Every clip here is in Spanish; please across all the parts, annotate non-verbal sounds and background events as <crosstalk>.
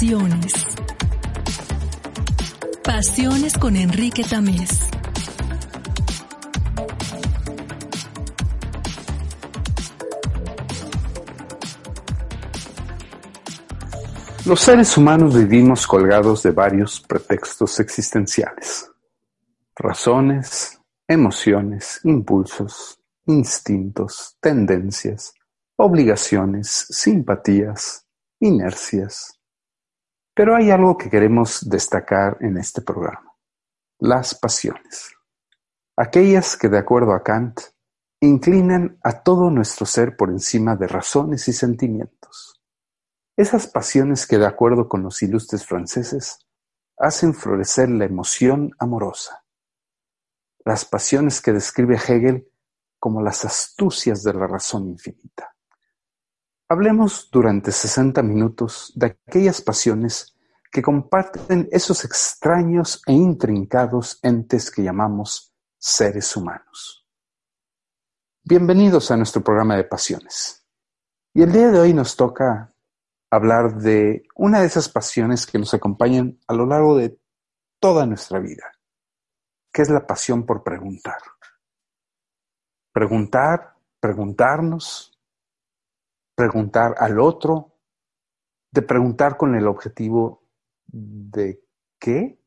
Pasiones. Pasiones con Enrique Tamés. Los seres humanos vivimos colgados de varios pretextos existenciales. Razones, emociones, impulsos, instintos, tendencias, obligaciones, simpatías, inercias. Pero hay algo que queremos destacar en este programa, las pasiones. Aquellas que, de acuerdo a Kant, inclinan a todo nuestro ser por encima de razones y sentimientos. Esas pasiones que, de acuerdo con los ilustres franceses, hacen florecer la emoción amorosa. Las pasiones que describe Hegel como las astucias de la razón infinita. Hablemos durante sesenta minutos de aquellas pasiones que comparten esos extraños e intrincados entes que llamamos seres humanos. Bienvenidos a nuestro programa de pasiones. Y el día de hoy nos toca hablar de una de esas pasiones que nos acompañan a lo largo de toda nuestra vida, que es la pasión por preguntar. Preguntar, preguntarnos, preguntar al otro, de preguntar con el objetivo de qué,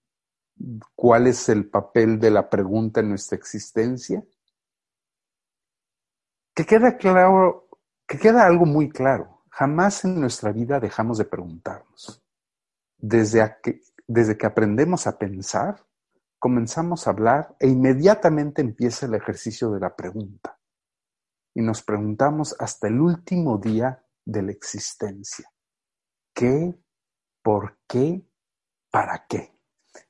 cuál es el papel de la pregunta en nuestra existencia. Que queda claro, que queda algo muy claro. Jamás en nuestra vida dejamos de preguntarnos. Desde desde que aprendemos a pensar, comenzamos a hablar e inmediatamente empieza el ejercicio de la pregunta y nos preguntamos hasta el último día de la existencia. ¿Qué? ¿Por qué? ¿Para qué?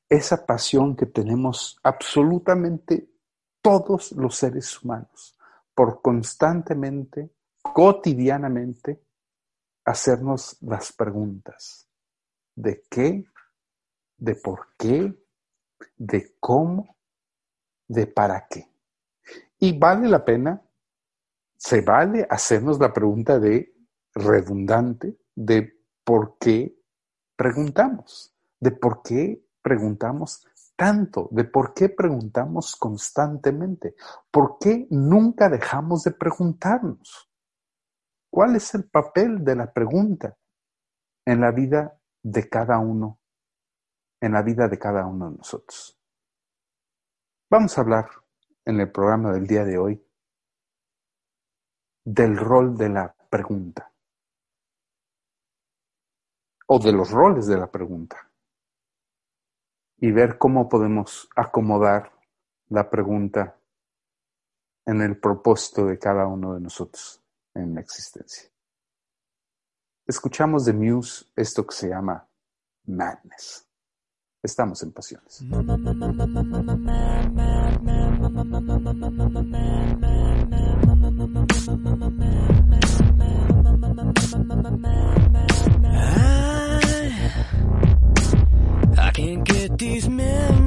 Esa pasión que tenemos absolutamente todos los seres humanos por constantemente, cotidianamente, hacernos las preguntas de qué, de por qué, de cómo, de para qué. Y vale la pena se vale hacernos la pregunta de redundante de por qué preguntamos, de por qué preguntamos tanto, de por qué preguntamos constantemente, por qué nunca dejamos de preguntarnos. ¿Cuál es el papel de la pregunta en la vida de cada uno, en la vida de cada uno de nosotros? Vamos a hablar en el programa del día de hoy del rol de la pregunta o de los roles de la pregunta y ver cómo podemos acomodar la pregunta en el propósito de cada uno de nosotros en la existencia. Escuchamos de Muse esto que se llama madness. Estamos en pasiones. <laughs> I, can't get these memories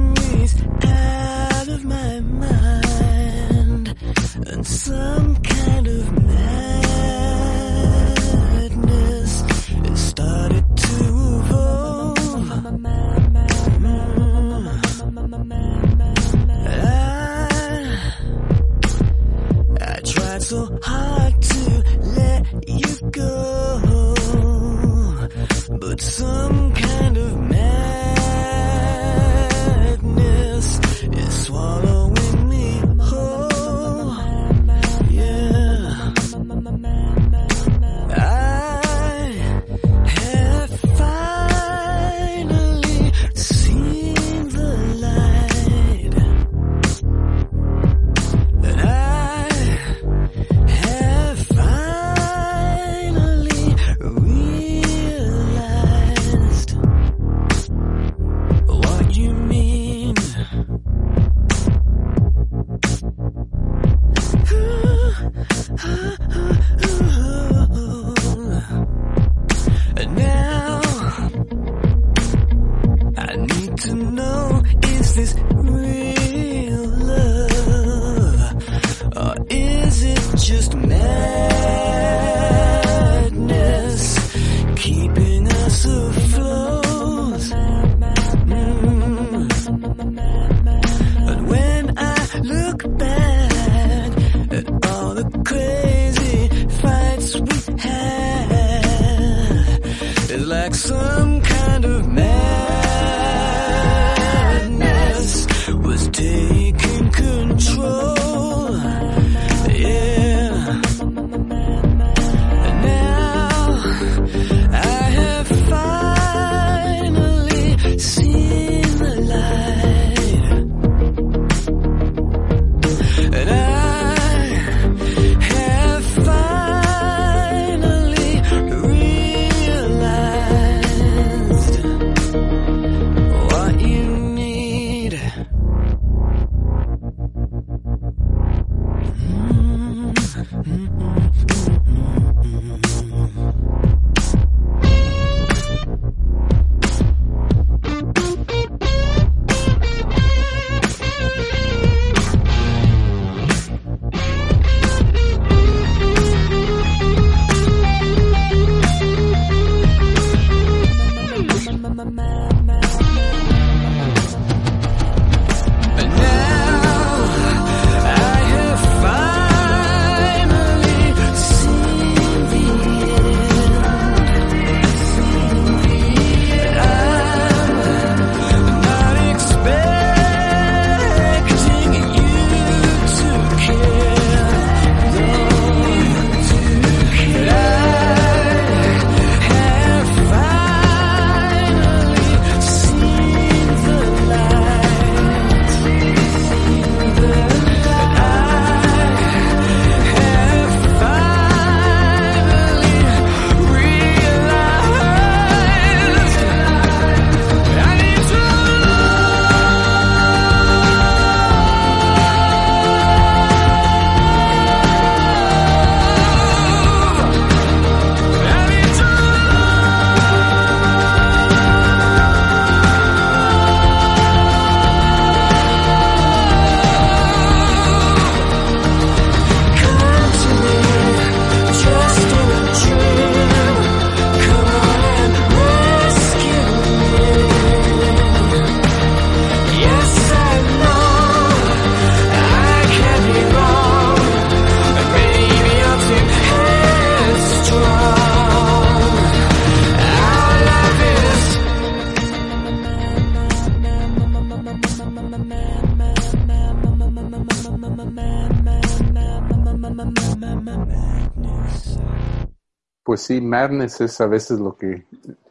sí, madness es a veces lo que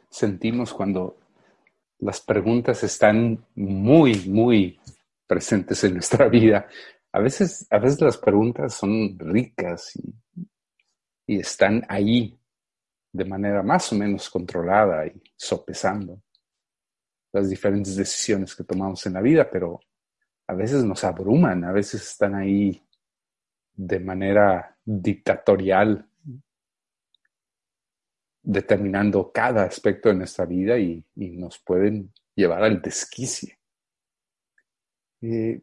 sentimos cuando las preguntas están muy, muy presentes en nuestra <laughs> vida. A veces, a veces las preguntas son ricas y, y están ahí de manera más o menos controlada y sopesando las diferentes decisiones que tomamos en la vida, pero a veces nos abruman, a veces están ahí de manera dictatorial, determinando cada aspecto de nuestra vida y, nos pueden llevar al desquicie. Eh,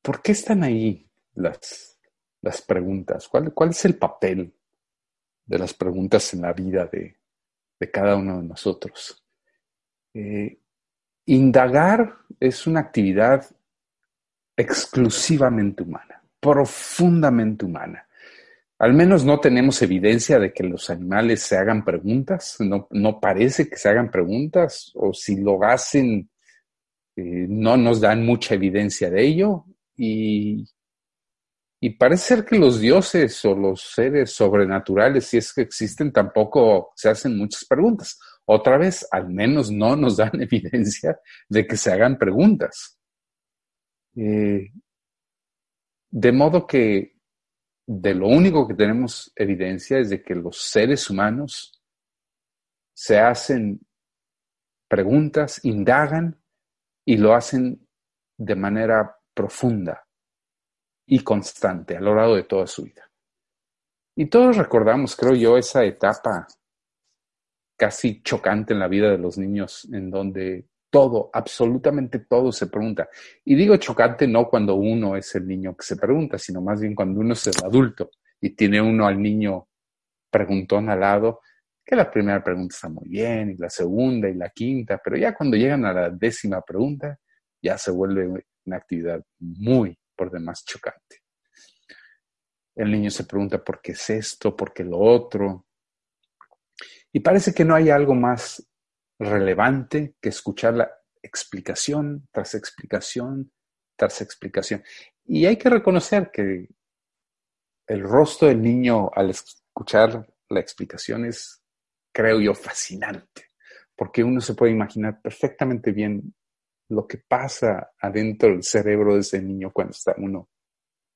¿Por qué están ahí las, las preguntas? ¿Cuál, ¿Cuál, es el papel de las preguntas en la vida de, de cada uno de nosotros? Eh, indagar es una actividad exclusivamente humana, profundamente humana. Al menos no tenemos evidencia de que los animales se hagan preguntas, no, no parece que se hagan preguntas, o si lo hacen, eh, no nos dan mucha evidencia de ello. Y, y parece ser que los dioses o los seres sobrenaturales, si es que existen, tampoco se hacen muchas preguntas. Otra vez, al menos no nos dan <laughs> evidencia de que se hagan preguntas. Eh, de modo que de lo único que tenemos evidencia es de que los seres humanos se hacen preguntas, indagan y lo hacen de manera profunda y constante a lo largo de toda su vida. Y todos recordamos, creo yo, esa etapa casi chocante en la vida de los niños en donde todo, absolutamente todo se pregunta. Y digo chocante no cuando uno es el niño que se pregunta, sino más bien cuando uno es el adulto y tiene uno al niño preguntón al lado, que la primera pregunta está muy bien, y la segunda y la quinta, pero ya cuando llegan a la décima pregunta, ya se vuelve una actividad muy por demás chocante. El niño se pregunta por qué es esto, por qué lo otro. Y parece que no hay algo más relevante que escuchar la explicación tras explicación tras explicación. Y hay que reconocer que el rostro del niño al escuchar la explicación es, creo yo, fascinante, porque uno se puede imaginar perfectamente bien lo que pasa adentro del cerebro de ese niño cuando está uno,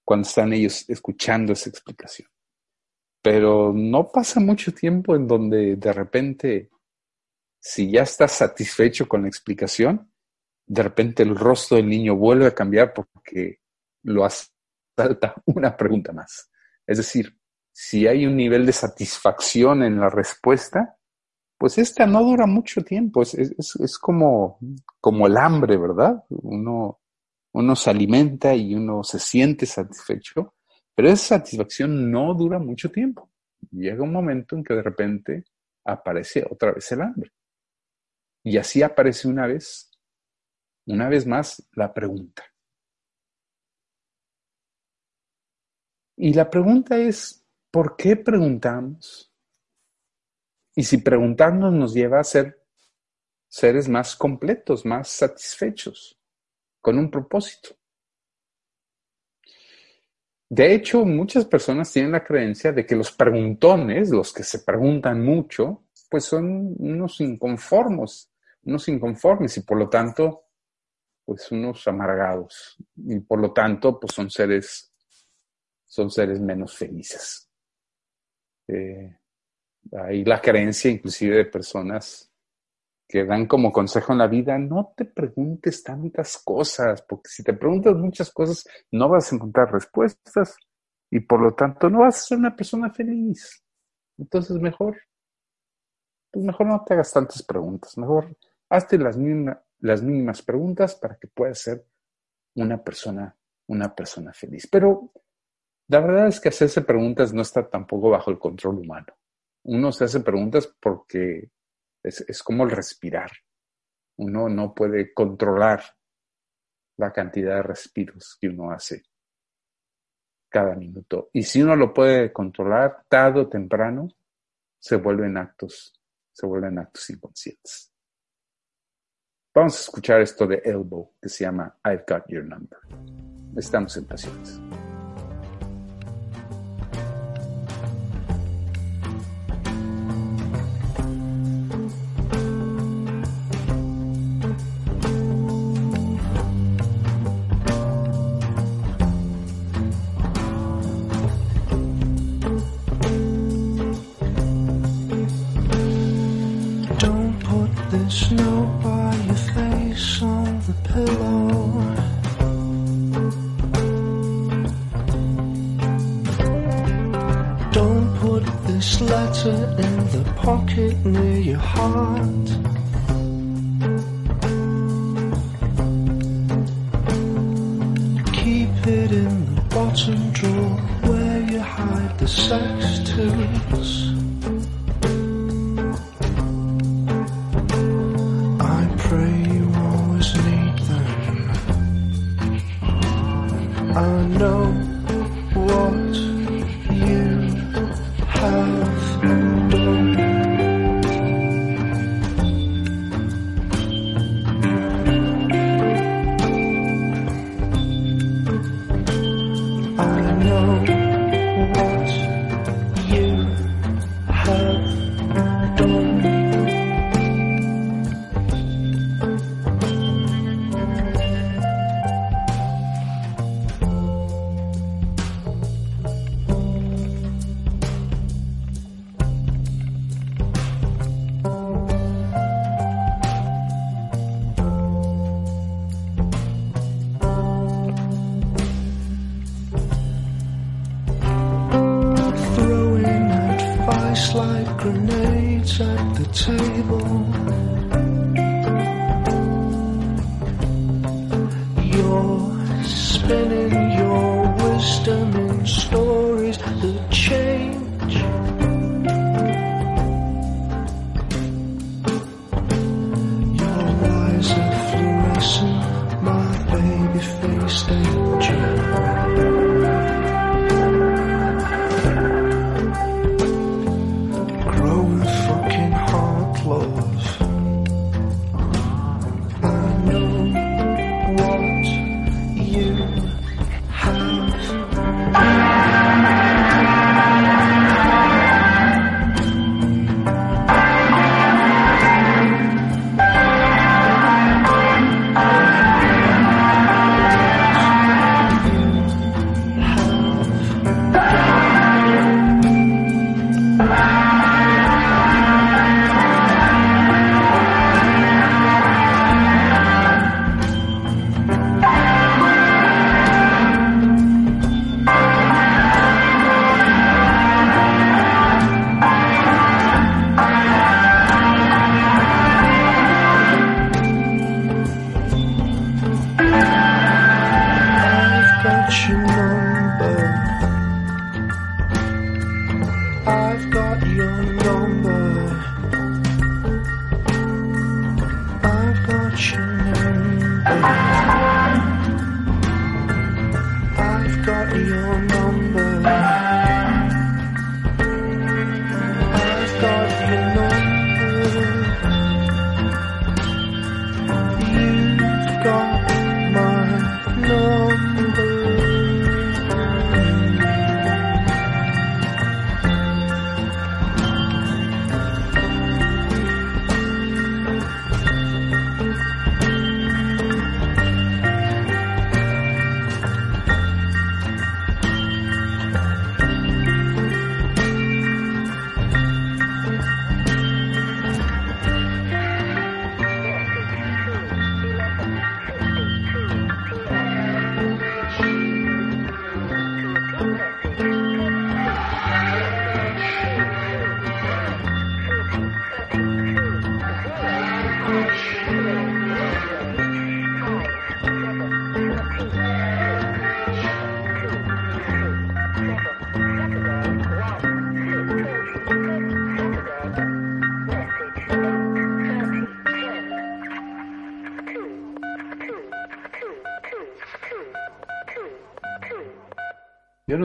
cuando están ellos escuchando esa explicación. Pero no pasa mucho tiempo en donde de repente si ya estás satisfecho con la explicación, de repente el rostro del niño vuelve a cambiar porque lo asalta una pregunta más. Es decir, si hay un nivel de satisfacción en la respuesta, pues esta no dura mucho tiempo. Es, es, como, como el hambre, ¿verdad? Uno, uno se alimenta y uno se siente satisfecho, pero esa satisfacción no dura mucho tiempo. Llega un momento en que de repente aparece otra vez el hambre. Y así aparece una vez, una vez más, la pregunta. Y la pregunta es, ¿por qué preguntamos? Y si preguntarnos nos lleva a ser seres más completos, más satisfechos, con un propósito. De hecho, muchas personas tienen la creencia de que los preguntones, los que se preguntan mucho, pues son unos inconformos, unos inconformes y por lo tanto, pues unos amargados y por lo tanto, pues son seres, son seres menos felices. Eh, hay la creencia inclusive de personas que dan como consejo en la vida, no te preguntes tantas cosas, porque si te preguntas muchas cosas no vas a encontrar respuestas y por lo tanto no vas a ser una persona feliz. Entonces mejor, pues mejor no te hagas tantas preguntas, mejor Hazte las, las mínimas preguntas para que puedas ser una persona, una persona feliz. Pero la verdad es que hacerse preguntas no está tampoco bajo el control humano. Uno se hace preguntas porque es, es como el respirar. Uno no puede controlar la cantidad de respiros que uno hace cada minuto. Y si uno lo puede controlar, tarde o temprano, se vuelven actos, se vuelven actos inconscientes. Vamos a escuchar esto de Elbow que se llama I've Got Your Number. estamos en Pasiones. in the bottom drawer where you hide the sex tools.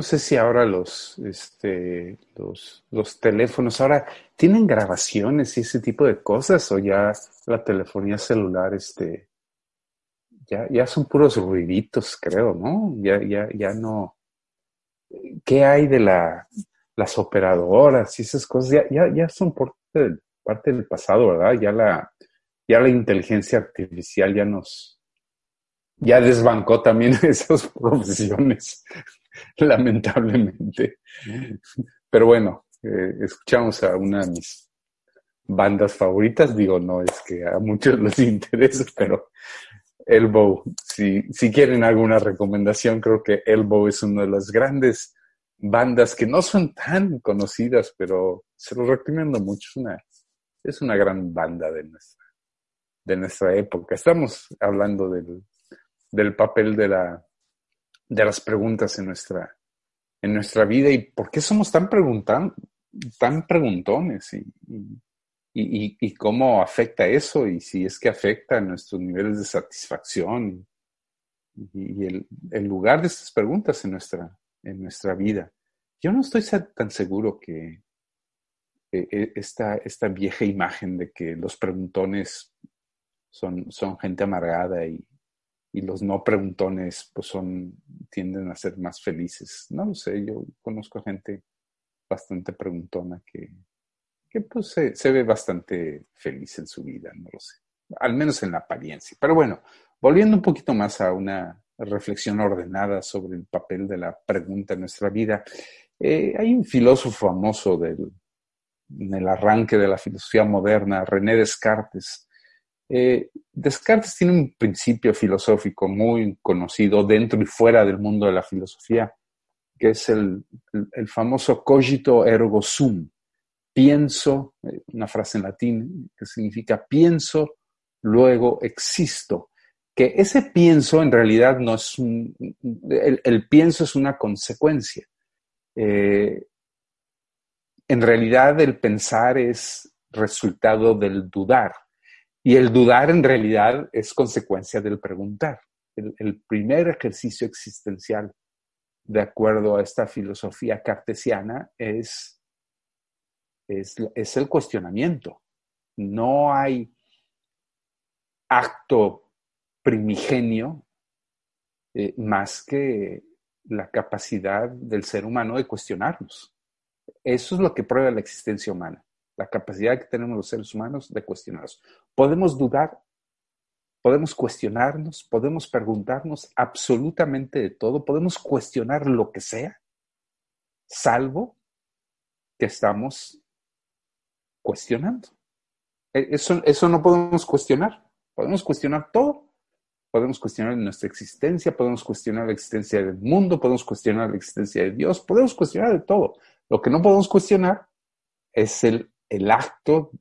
No sé si ahora los, este, los, los teléfonos ahora tienen grabaciones y ese tipo de cosas o ya la telefonía celular este, ya, ya son puros ruiditos, creo, ¿no? Ya, ya, ya no. ¿Qué hay de la, las operadoras y esas cosas? Ya, ya, ya son parte del, parte del pasado, ¿verdad? Ya la, ya la inteligencia artificial ya nos, ya desbancó también <laughs> esas profesiones, <laughs> lamentablemente. Pero bueno, eh, escuchamos a una de mis bandas favoritas, digo, no es que a muchos les interese, <laughs> pero Elbow, si, si quieren alguna recomendación, creo que Elbow es una de las grandes bandas que no son tan conocidas, pero se los recomiendo mucho. Es una, es una gran banda de nuestra, de nuestra época. Estamos hablando del, del papel de, la, de las preguntas en nuestra, en nuestra vida y por qué somos tan, preguntan, tan preguntones y, y, y, cómo afecta eso y si es que afecta nuestros niveles de satisfacción y, el, el, lugar de estas preguntas en nuestra, en nuestra vida. Yo no estoy tan seguro que e, e, esta, esta vieja imagen de que los preguntones son, son gente amargada y, y los no preguntones pues son tienden a ser más felices. No lo sé, yo conozco gente bastante preguntona que, que pues se, ve bastante feliz en su vida, no lo sé, al menos en la apariencia. Pero bueno, volviendo un poquito más a una reflexión ordenada sobre el papel de la pregunta en nuestra vida, eh, hay un filósofo famoso del, en el arranque de la filosofía moderna, René Descartes, eh, Descartes tiene un principio filosófico muy conocido dentro y fuera del mundo de la filosofía, que es el, famoso cogito ergo sum. Pienso, eh, una frase en latín que significa pienso, luego existo. Que ese pienso en realidad no es un. El, pienso es una consecuencia. Eh, en realidad el pensar es resultado del dudar. Y el dudar en realidad es consecuencia del preguntar. El, primer ejercicio existencial, de acuerdo a esta filosofía cartesiana, es, es, el cuestionamiento. No hay acto primigenio eh, más que la capacidad del ser humano de cuestionarnos. Eso es lo que prueba la existencia humana la capacidad que tenemos los seres humanos de cuestionarnos. Podemos dudar, podemos cuestionarnos, podemos preguntarnos absolutamente de todo, podemos cuestionar lo que sea, salvo que estamos cuestionando. E, eso, eso no podemos cuestionar. Podemos cuestionar todo. Podemos cuestionar nuestra existencia, podemos cuestionar la existencia del mundo, podemos cuestionar la existencia de Dios, podemos cuestionar de todo. Lo que no podemos cuestionar es el el acto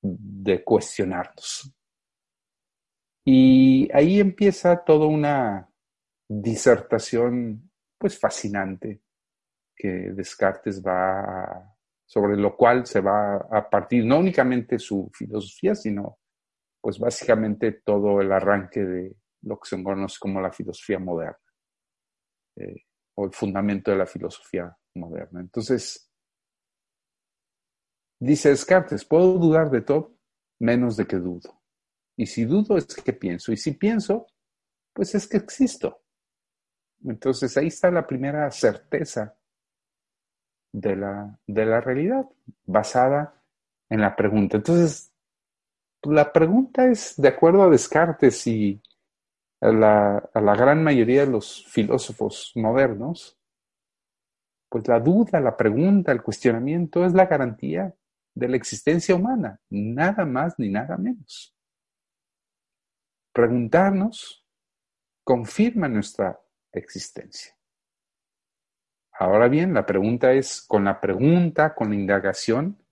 de cuestionarnos. Y ahí empieza toda una disertación pues fascinante que Descartes va sobre lo cual se va a partir no únicamente su filosofía, sino pues básicamente todo el arranque de lo que se conoce como la filosofía moderna eh, o el fundamento de la filosofía moderna. Entonces, Dice Descartes, puedo dudar de todo menos de que dudo. Y si dudo es que pienso. Y si pienso, pues es que existo. Entonces ahí está la primera certeza de la, de la realidad, basada en la pregunta. Entonces, la pregunta es, de acuerdo a Descartes y a la, a la gran mayoría de los filósofos modernos, pues la duda, la pregunta, el cuestionamiento es la garantía de la existencia humana, nada más ni nada menos. Preguntarnos confirma nuestra existencia. Ahora bien, la pregunta es, con la pregunta, con la indagación,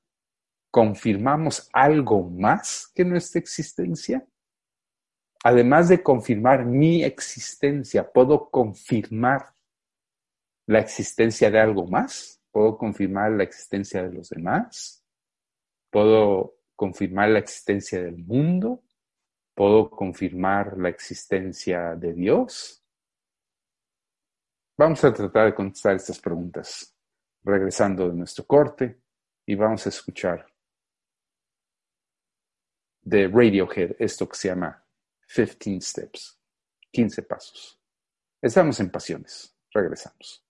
¿confirmamos algo más que nuestra existencia? Además de confirmar mi existencia, ¿puedo confirmar la existencia de algo más? ¿Puedo confirmar la existencia de los demás? Puedo confirmar la existencia del mundo, puedo confirmar la existencia de Dios. Vamos a tratar de contestar estas preguntas regresando de nuestro corte y vamos a escuchar de Radiohead esto que se llama 15 Steps. 15 pasos. Estamos en pasiones. Regresamos.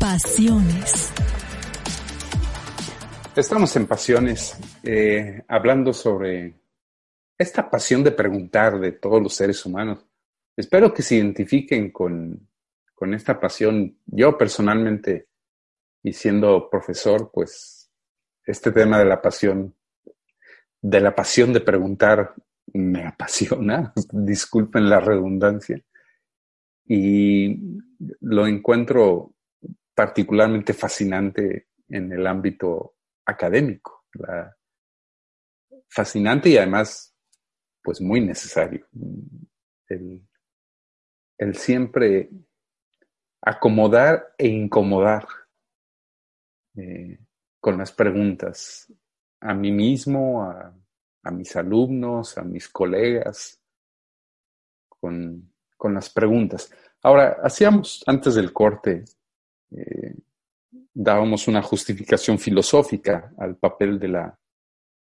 Pasiones. Estamos en Pasiones, eh, hablando sobre esta pasión de preguntar de todos los seres humanos. Espero que se identifiquen con, con esta pasión. Yo personalmente, y siendo profesor, pues este tema de la pasión, de la pasión de preguntar, me <laughs> apasiona, disculpen la redundancia. Y lo encuentro particularmente fascinante en el ámbito académico. fascinante y además, pues muy necesario. El, siempre acomodar e incomodar eh, con las preguntas a mí mismo, a, mis alumnos, a mis colegas, con con las preguntas. Ahora, hacíamos antes del corte, eh, dábamos una justificación filosófica al papel de la,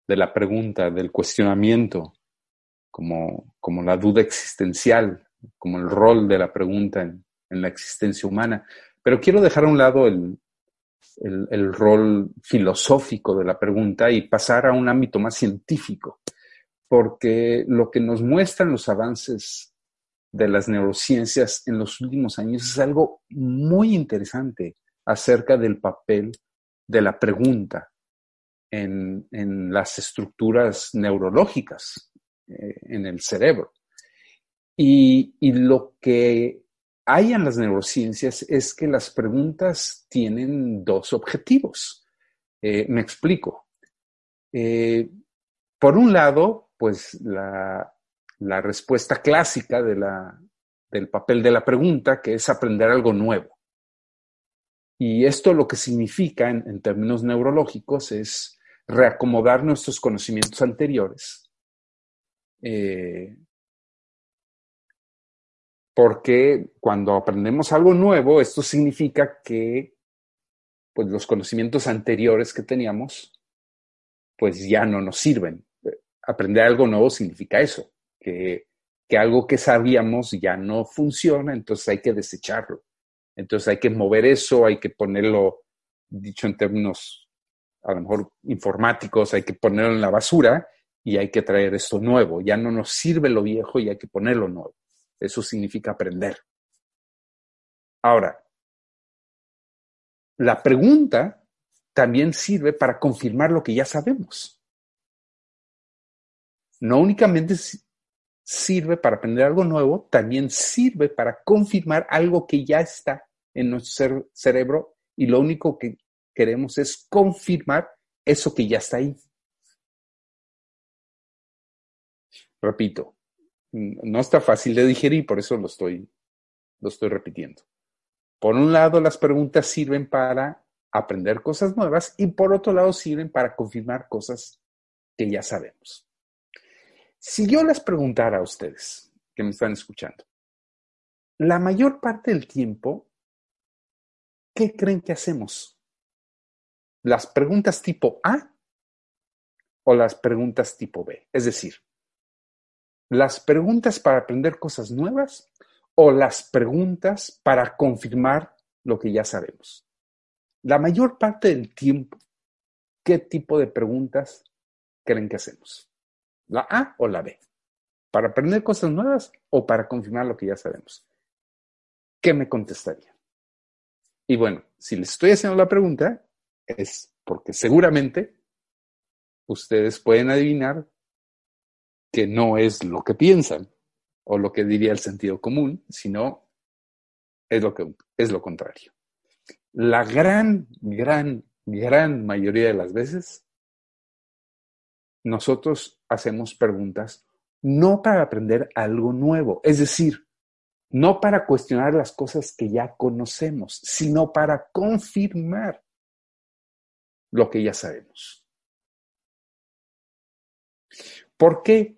de la pregunta, del cuestionamiento, como, como la duda existencial, como el rol de la pregunta en, en la existencia humana. Pero quiero dejar a un lado el, el, el, rol filosófico de la pregunta y pasar a un ámbito más científico, porque lo que nos muestran los avances de las neurociencias en los últimos años es algo muy interesante acerca del papel de la pregunta en, en las estructuras neurológicas eh, en el cerebro. Y, y lo que hay en las neurociencias es que las preguntas tienen dos objetivos. Eh, me explico. Eh, por un lado, pues la, la respuesta clásica del papel de la pregunta, que es aprender algo nuevo. Y esto lo que significa en, en términos neurológicos es reacomodar nuestros conocimientos anteriores eh, porque cuando aprendemos algo nuevo, esto significa que pues, los conocimientos anteriores que teníamos, pues ya no nos sirven. Aprender algo nuevo significa eso, que, algo que sabíamos ya no funciona, entonces hay que desecharlo. Entonces hay que mover eso, hay que ponerlo, dicho en términos a lo mejor informáticos, hay que ponerlo en la basura y hay que traer esto nuevo. Ya no nos sirve lo viejo y hay que ponerlo nuevo. Eso significa aprender. Ahora, la pregunta también sirve para confirmar lo que ya sabemos. No únicamente sirve para aprender algo nuevo, también sirve para confirmar algo que ya está en nuestro cerebro y lo único que queremos es confirmar eso que ya está ahí. Repito, no está fácil de digerir, por eso lo estoy, lo estoy repitiendo. Por un lado, las preguntas sirven para aprender cosas nuevas y por otro lado sirven para confirmar cosas que ya sabemos. Si yo les preguntara a ustedes que me están escuchando, la mayor parte del tiempo, ¿qué creen que hacemos? ¿Las preguntas tipo A o las preguntas tipo B? Es decir, las preguntas para aprender cosas nuevas o las preguntas para confirmar lo que ya sabemos. La mayor parte del tiempo, ¿qué tipo de preguntas creen que hacemos? ¿La A o la B? ¿Para aprender cosas nuevas o para confirmar lo que ya sabemos? ¿Qué me contestaría? Y bueno, si les estoy haciendo la pregunta, es porque seguramente ustedes pueden adivinar que no es lo que piensan o lo que diría el sentido común, sino es lo, que, es lo contrario. La gran, gran, gran mayoría de las veces, nosotros hacemos preguntas no para aprender algo nuevo, es decir, no para cuestionar las cosas que ya conocemos, sino para confirmar lo que ya sabemos. ¿Por qué?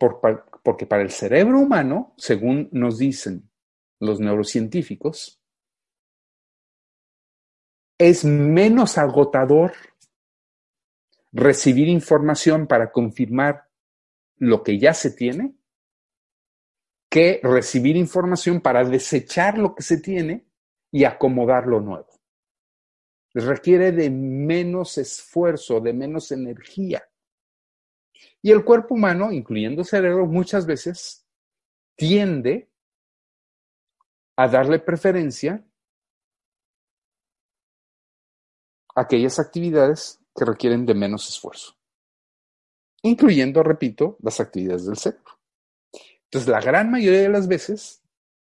porque para el cerebro humano, según nos dicen los neurocientíficos, es menos agotador recibir información para confirmar lo que ya se tiene que recibir información para desechar lo que se tiene y acomodar lo nuevo. Requiere de menos esfuerzo, de menos energía. Y el cuerpo humano, incluyendo el cerebro, muchas veces tiende a darle preferencia a aquellas actividades que requieren de menos esfuerzo, incluyendo, repito, las actividades del cerebro. Entonces, la gran mayoría de las veces,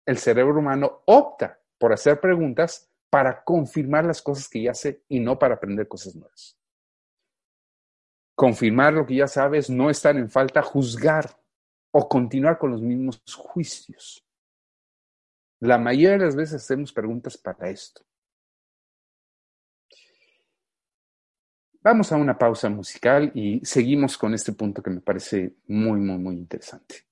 el cerebro humano opta por hacer preguntas para confirmar las cosas que ya sé y no para aprender cosas nuevas confirmar lo que ya sabes, no estar en falta, juzgar o continuar con los mismos juicios. La mayoría de las veces hacemos preguntas para esto. Vamos a una pausa musical y seguimos con este punto que me parece muy, muy, muy interesante.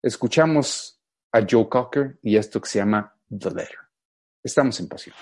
Escuchamos a Joe Cocker y esto que se llama The Letter. Estamos en pasión.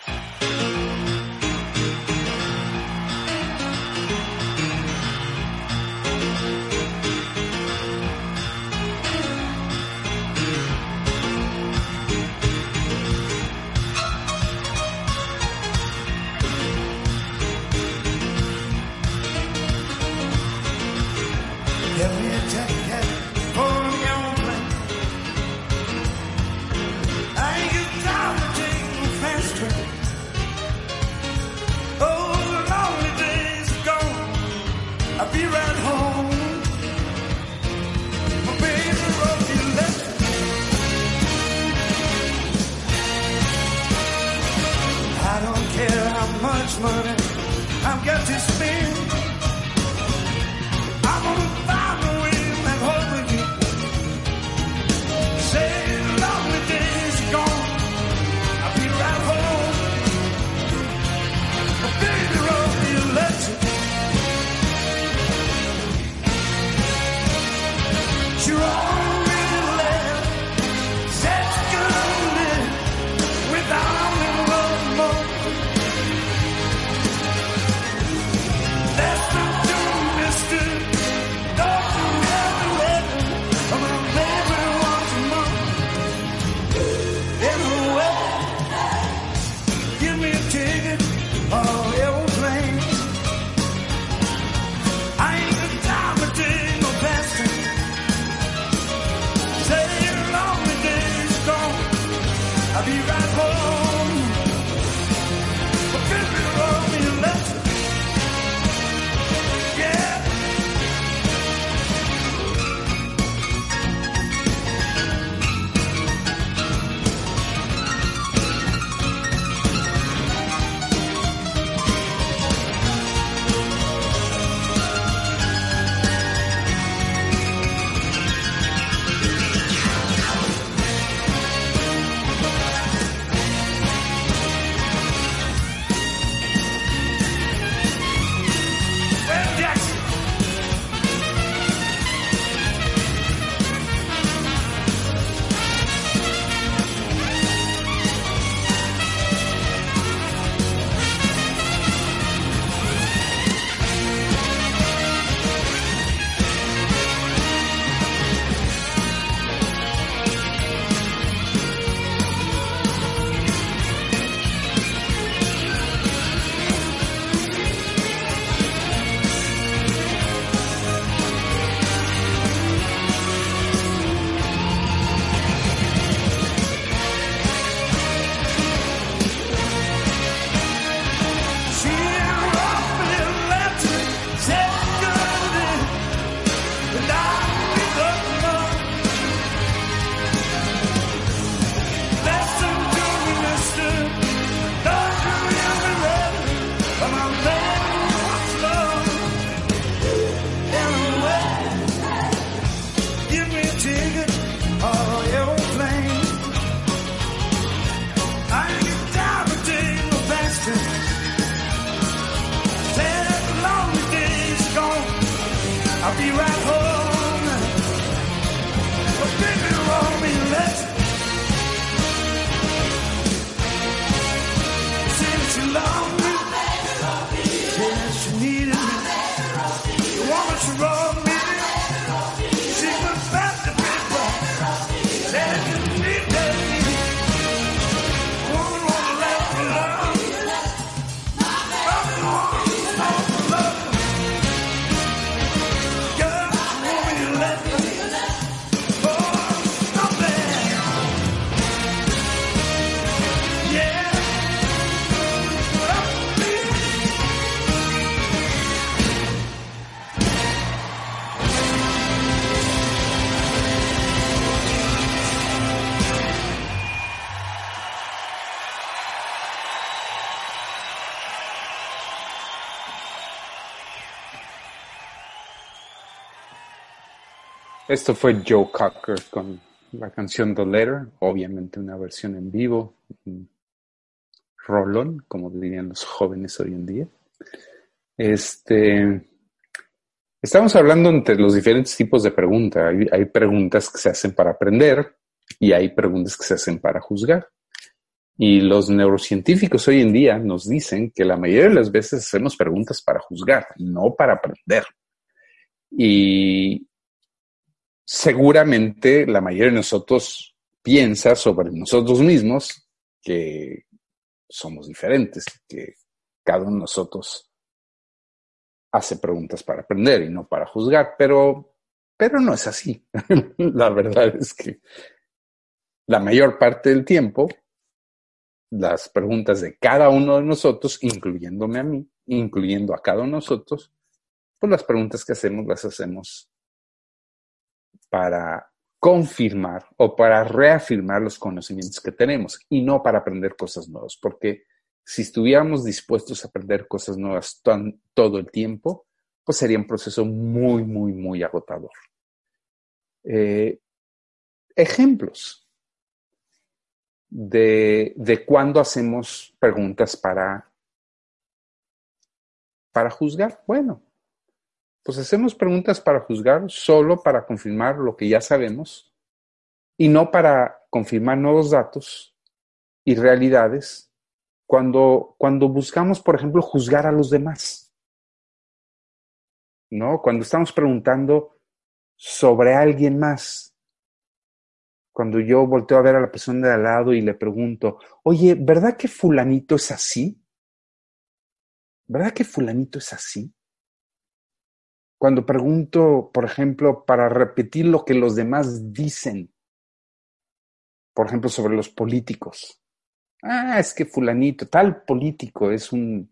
Esto fue Joe Cocker con la canción The Letter, obviamente una versión en vivo, rolón, como dirían los jóvenes hoy en día. Este, estamos hablando entre los diferentes tipos de preguntas. Hay, hay, preguntas que se hacen para aprender, y hay preguntas que se hacen para juzgar. Y los neurocientíficos hoy en día nos dicen que la mayoría de las veces hacemos preguntas para juzgar, no para aprender. Y seguramente la mayoría de nosotros piensa sobre nosotros mismos que somos diferentes, que cada uno de nosotros hace preguntas para aprender y no para juzgar, pero, pero no es así. <laughs> la verdad es que la mayor parte del tiempo, las preguntas de cada uno de nosotros, incluyéndome a mí, incluyendo a cada uno de nosotros, pues las preguntas que hacemos las hacemos para confirmar o para reafirmar los conocimientos que tenemos y no para aprender cosas nuevas, porque si estuviéramos dispuestos a aprender cosas nuevas todo el tiempo, pues sería un proceso muy, muy, muy agotador. Eh, ejemplos de, de cuándo hacemos preguntas para, para juzgar. Bueno, pues hacemos preguntas para juzgar solo para confirmar lo que ya sabemos y no para confirmar nuevos datos y realidades cuando, cuando buscamos, por ejemplo, juzgar a los demás. ¿No? Cuando estamos preguntando sobre alguien más. Cuando yo volteo a ver a la persona de al lado y le pregunto, oye, ¿verdad que fulanito es así? ¿Verdad que fulanito es así? Cuando pregunto, por ejemplo, para repetir lo que los demás dicen, por ejemplo, sobre los políticos. Ah, es que fulanito, tal político es un,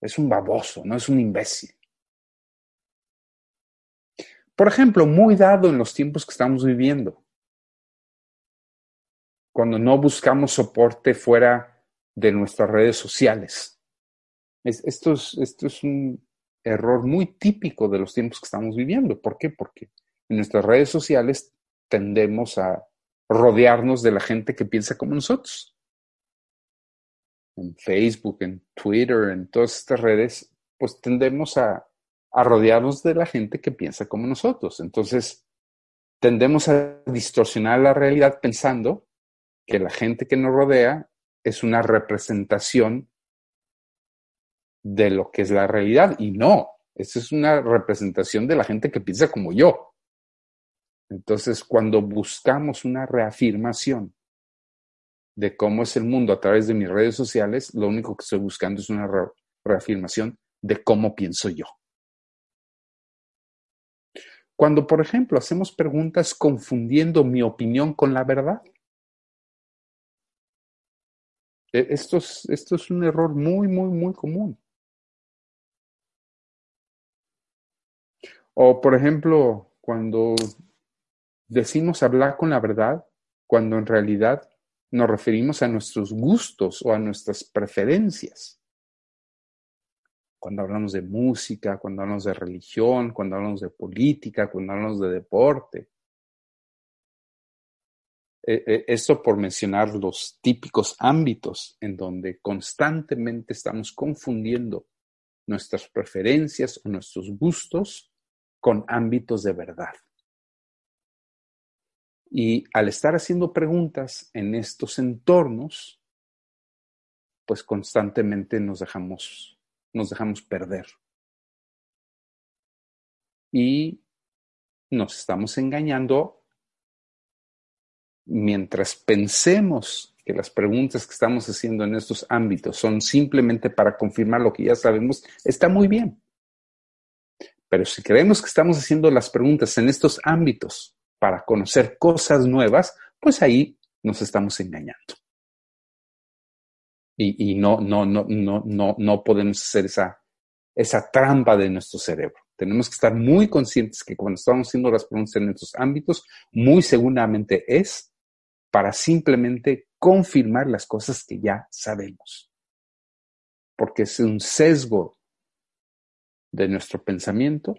es un baboso, no es un imbécil. Por ejemplo, muy dado en los tiempos que estamos viviendo, cuando no buscamos soporte fuera de nuestras redes sociales. esto, es, esto es un error muy típico de los tiempos que estamos viviendo. ¿Por qué? Porque en nuestras redes sociales tendemos a rodearnos de la gente que piensa como nosotros. En Facebook, en Twitter, en todas estas redes, pues tendemos a, a rodearnos de la gente que piensa como nosotros. Entonces, tendemos a distorsionar la realidad pensando que la gente que nos rodea es una representación de lo que es la realidad. Y no, esa es una representación de la gente que piensa como yo. Entonces, cuando buscamos una reafirmación de cómo es el mundo a través de mis redes sociales, lo único que estoy buscando es una reafirmación de cómo pienso yo. Cuando, por ejemplo, hacemos preguntas confundiendo mi opinión con la verdad, e-, esto es, esto es un error muy, muy, muy común. O, por ejemplo, cuando decimos hablar con la verdad, cuando en realidad nos referimos a nuestros gustos o a nuestras preferencias. Cuando hablamos de música, cuando hablamos de religión, cuando hablamos de política, cuando hablamos de deporte. E, e, esto por mencionar los típicos ámbitos en donde constantemente estamos confundiendo nuestras preferencias o nuestros gustos con ámbitos de verdad. Y al estar haciendo preguntas en estos entornos, pues constantemente nos dejamos, nos dejamos perder. Y nos estamos engañando mientras pensemos que las preguntas que estamos haciendo en estos ámbitos son simplemente para confirmar lo que ya sabemos, está muy bien. Pero si creemos que estamos haciendo las preguntas en estos ámbitos para conocer cosas nuevas, pues ahí nos estamos engañando. Y, no, no, no, no, no, no podemos hacer esa, esa trampa de nuestro cerebro. Tenemos que estar muy conscientes que cuando estamos haciendo las preguntas en estos ámbitos, muy seguramente es para simplemente confirmar las cosas que ya sabemos. Porque es un sesgo de nuestro pensamiento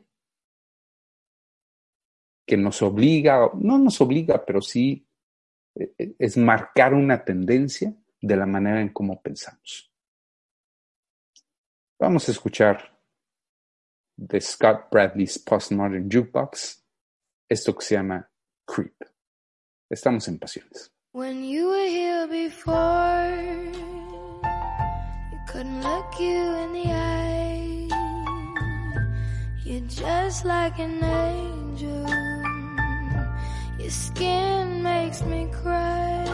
que nos obliga, no nos obliga, pero sí eh, eh, es marcar una tendencia de la manera en cómo pensamos. Vamos a escuchar de Scott Bradley's Postmodern Jukebox, esto que se llama Creep. Estamos en pasiones. When you were here before, you couldn't look you in the eye. just like an angel. Your skin makes me cry.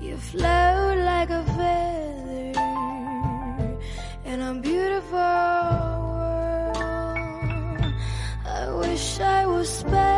You float like a feather and I'm beautiful world. I wish I was special.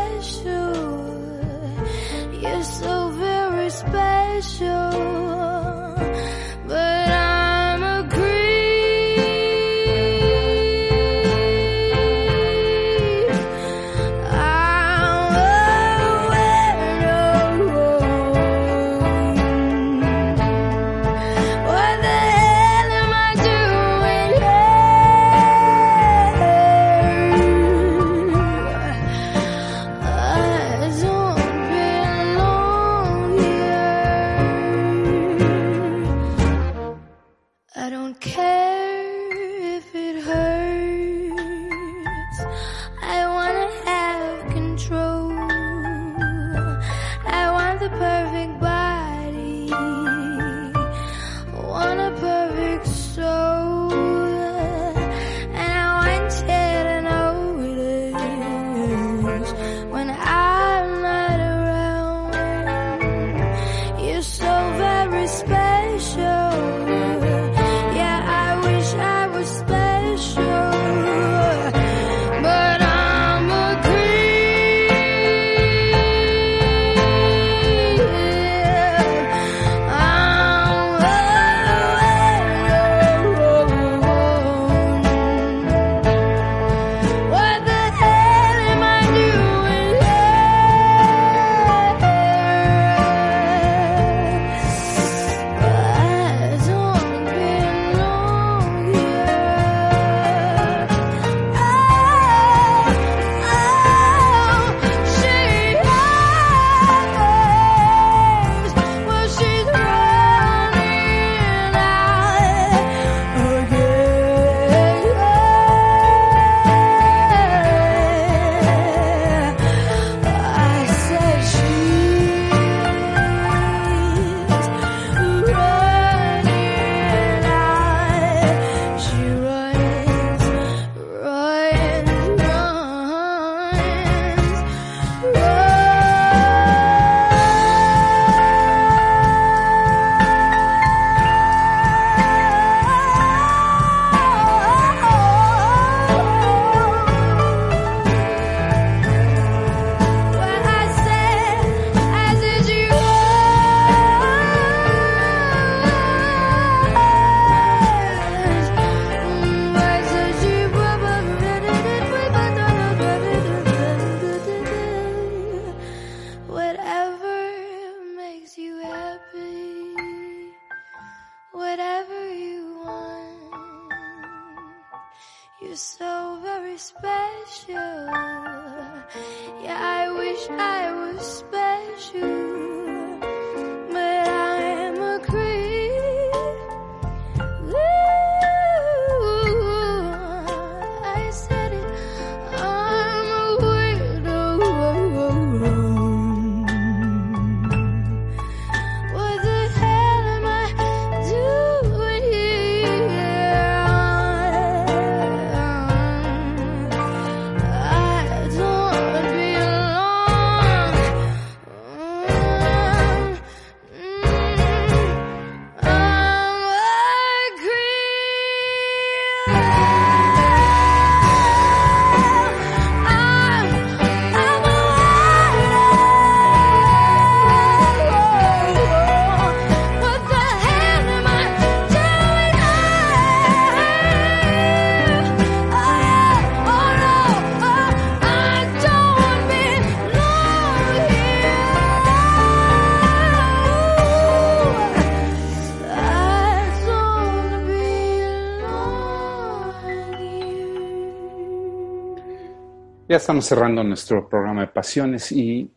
estamos cerrando nuestro programa de pasiones y,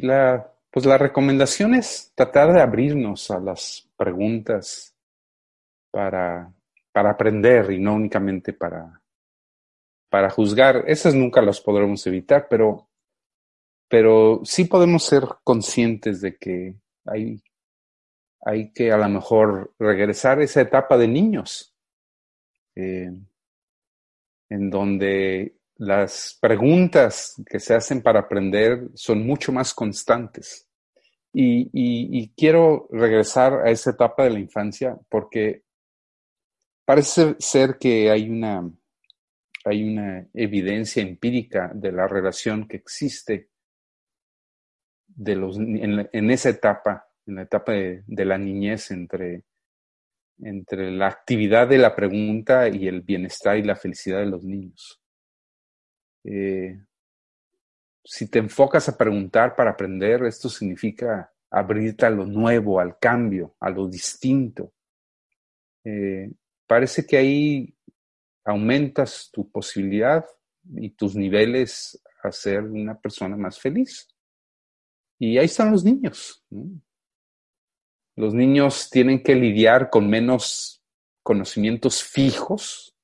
la, pues la recomendación es tratar de abrirnos a las preguntas para, para aprender y no únicamente para, para juzgar. Esas nunca las podremos evitar, pero, pero sí podemos ser conscientes de que hay, hay que a lo mejor regresar a esa etapa de niños. Eh, en donde las preguntas que se hacen para aprender son mucho más constantes. Y, quiero regresar a esa etapa de la infancia porque parece ser que hay una, hay una evidencia empírica de la relación que existe de los, en, en esa etapa, en la etapa de, de, la niñez entre, entre la actividad de la pregunta y el bienestar y la felicidad de los niños. Eh, si te enfocas a preguntar para aprender, esto significa abrirte a lo nuevo, al cambio, a lo distinto. Eh, parece que ahí aumentas tu posibilidad y tus niveles a ser una persona más feliz. Y ahí están los niños. Los niños tienen que lidiar con menos conocimientos fijos,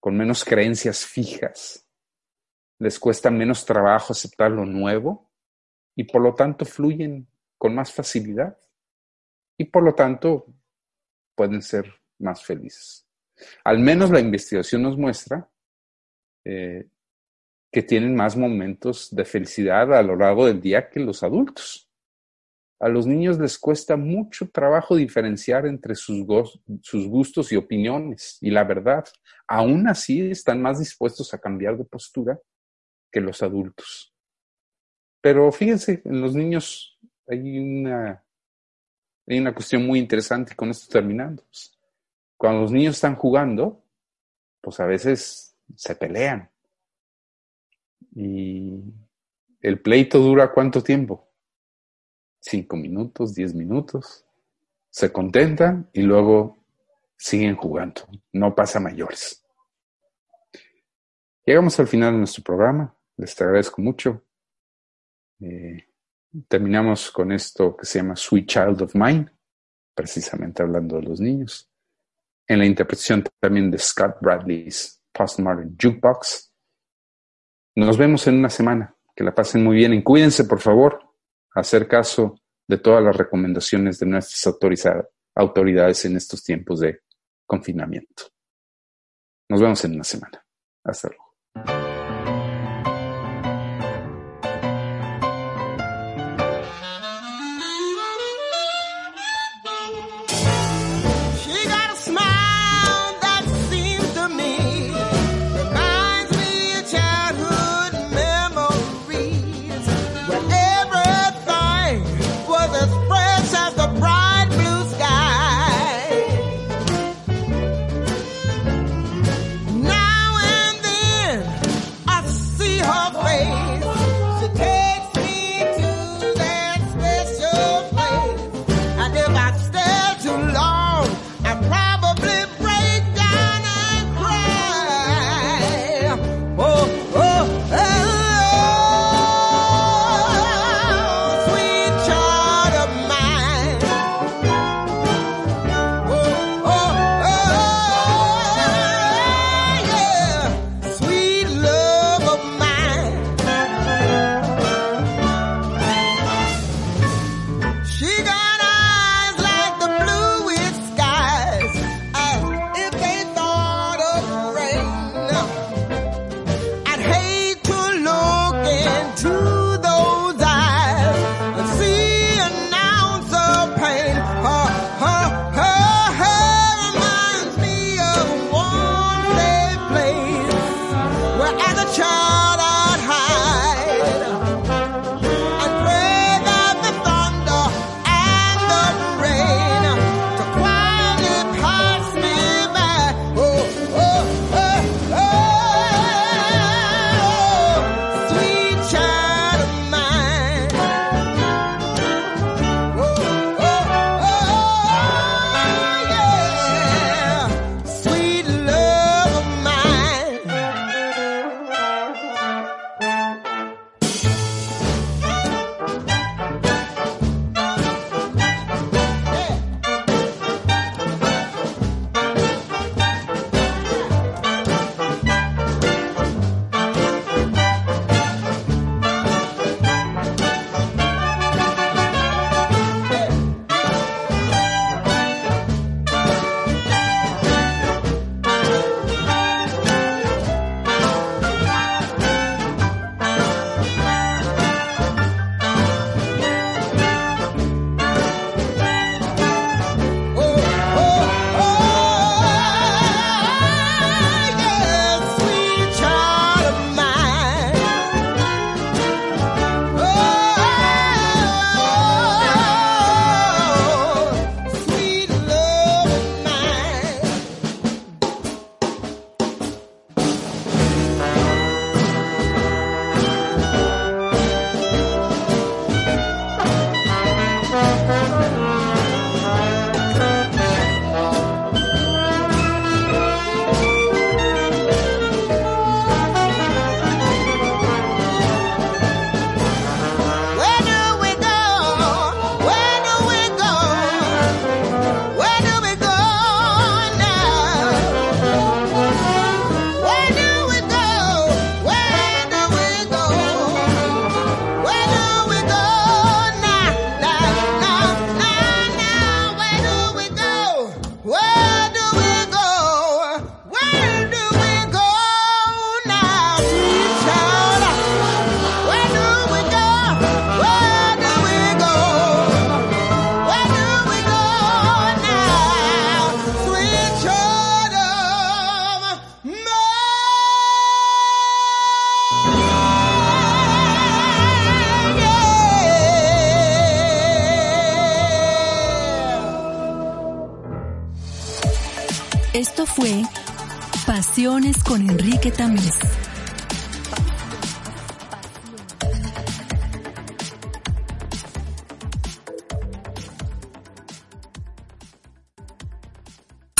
con menos creencias fijas. Les cuesta menos trabajo aceptar lo nuevo y por lo tanto fluyen con más facilidad y por lo tanto pueden ser más felices. Al menos la investigación nos muestra eh, que tienen más momentos de felicidad a lo largo del día que los adultos. A los niños les cuesta mucho trabajo diferenciar entre sus, sus gustos y opiniones y la verdad. Aún así están más dispuestos a cambiar de postura que los adultos. Pero fíjense, en los niños hay una, hay una cuestión muy interesante y con esto terminando. Cuando los niños están jugando, pues a veces se pelean. Y el pleito dura cuánto tiempo? Cinco minutos, diez minutos. Se contentan y luego siguen jugando. No pasa mayores. Llegamos al final de nuestro programa. Les agradezco mucho. Eh, terminamos con esto que se llama Sweet Child of Mine, precisamente hablando de los niños. En la interpretación también de Scott Bradley's Postmodern Jukebox. Nos vemos en una semana. Que la pasen muy bien y cuídense, por favor, hacer caso de todas las recomendaciones de nuestras autoridades en estos tiempos de confinamiento. Nos vemos en una semana. Hasta luego.